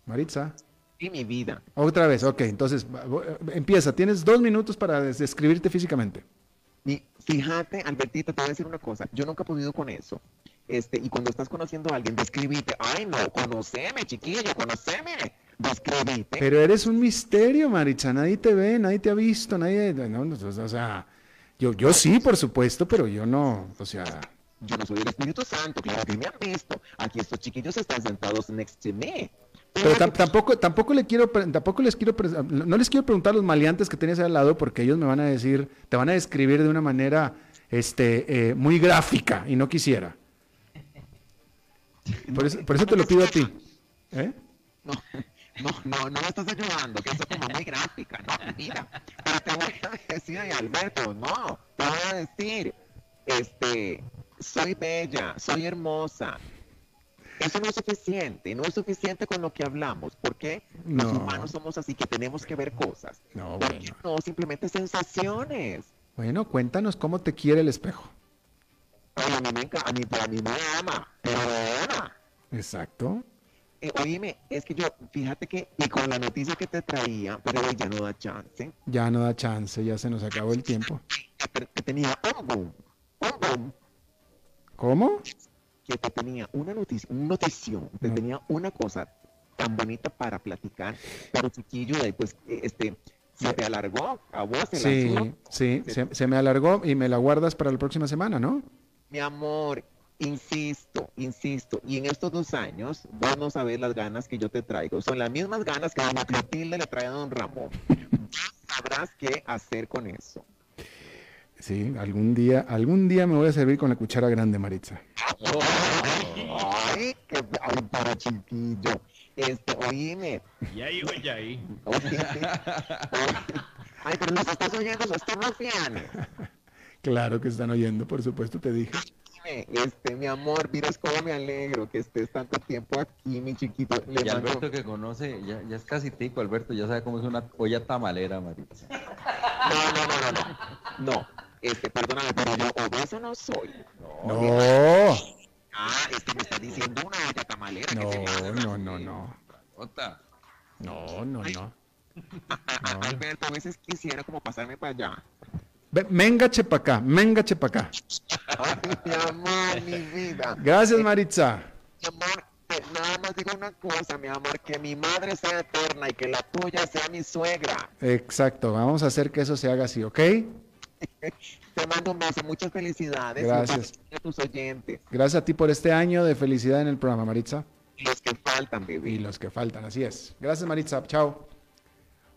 Maritza. Y mi vida. Otra vez ok entonces empieza. Tienes dos minutos para describirte físicamente. Y fíjate Albertito te voy a decir una cosa. Yo nunca he podido con eso. Este, y cuando estás conociendo a alguien, describite, ay no, conoceme, chiquillo, conoceme, Pero eres un misterio, Maritza, nadie te ve, nadie te ha visto, nadie, no, no, o sea, yo, yo sí, por supuesto, pero yo no, o sea... Yo no soy el Espíritu Santo, claro que me han visto. Aquí estos chiquillos están sentados next to me. Pero tam- tampoco, tampoco le quiero, tampoco les quiero, no les quiero preguntar a los maleantes que tenías al lado porque ellos me van a decir, te van a describir de una manera, este, eh, muy gráfica y no quisiera. Por eso, por eso te lo pido a ti. (laughs) ¿Eh? No, no, no, no me estás ayudando, que eso es como muy gráfica, no, mira. Pero te voy a decir, ay, Alberto, no, te voy a decir, este, soy bella, soy hermosa. Eso no es suficiente, no es suficiente con lo que hablamos. ¿Por qué? Los No. humanos somos así que tenemos que ver cosas. No, ¿Por qué bueno. no? Simplemente sensaciones. Bueno, cuéntanos cómo te quiere el espejo. Ay, a mí me encanta, a mí, a mí me ama, pero me ama. Exacto. Eh, oíme, es que yo, fíjate que, y con la noticia que te traía, pero ya no da chance, Ya no da chance, ya se nos acabó el tiempo. que, que tenía un boom, un boom, ¿Cómo? que te tenía una noticia, un notición, te No. tenía una cosa tan bonita para platicar, pero chiquillo, pues, eh, este, se te alargó, a vos se Sí, lanzó. sí, se, se me alargó y me la guardas para la próxima semana, ¿no? Mi amor, insisto, insisto, y en estos dos años vos no sabés las ganas que yo te traigo. Son las mismas ganas que doña Clotilde le trae a don Ramón. Ya sabrás qué hacer con eso. Sí, algún día, algún día me voy a servir con la cuchara grande, Maritza. Ay, qué ay, para chiquillo. Este, oíme. Y ahí, oye, ahí. Ay, pero los estás oyendo, los estos rufianes. (laughs) Claro que están oyendo, por supuesto, te dije. Este, mi amor, miras cómo me alegro que estés tanto tiempo aquí, mi chiquito. Le Y mando- Alberto que conoce, ya, ya es casi tico, Alberto, ya sabe cómo es una olla tamalera, Maritza. No, no, no, no, no. No, este, perdóname, pero yo obeso no soy. No, Ah, es que me está diciendo una olla tamalera. que se no, no, no, no. Ota. No, no, no. A- (laughs) Alberto, a veces quisiera como pasarme para allá. Ve, Venga, chepacá, venga, chepacá. Ay, mi amor, mi vida. Gracias, Maritza. Mi amor, nada más digo una cosa, mi amor, que mi madre sea eterna y que la tuya sea mi suegra. Exacto, vamos a hacer que eso se haga así, ¿ok? (laughs) Te mando un beso, muchas felicidades. Gracias. A tus oyentes, Gracias a ti por este año de felicidad en el programa, Maritza. los que faltan, bebé. Y los que faltan, así es. Gracias, Maritza. Chao.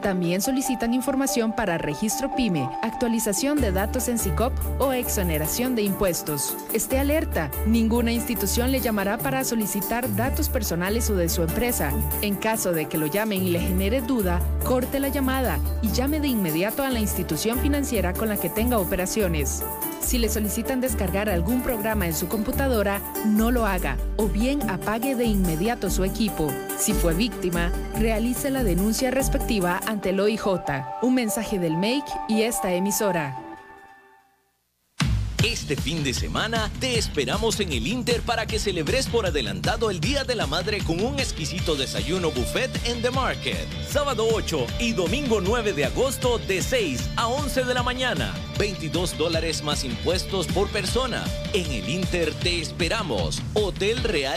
también solicitan información para registro PYME, actualización de datos en SICOP o exoneración de impuestos. Esté alerta, ninguna institución le llamará para solicitar datos personales o de su empresa. En caso de que lo llamen y le genere duda, corte la llamada y llame de inmediato a la institución financiera con la que tenga operaciones. Si le solicitan descargar algún programa en su computadora, no lo haga o bien apague de inmediato su equipo. Si fue víctima, realice la denuncia respectiva ante el OIJ. Un mensaje del MAKE y esta emisora. Este fin de semana te esperamos en el Inter para que celebres por adelantado el Día de la Madre con un exquisito desayuno buffet en The Market. Sábado 8 y domingo 9 de agosto de 6 a 11 de la mañana. 22 dólares más impuestos por persona. En el Inter te esperamos. Hotel Real.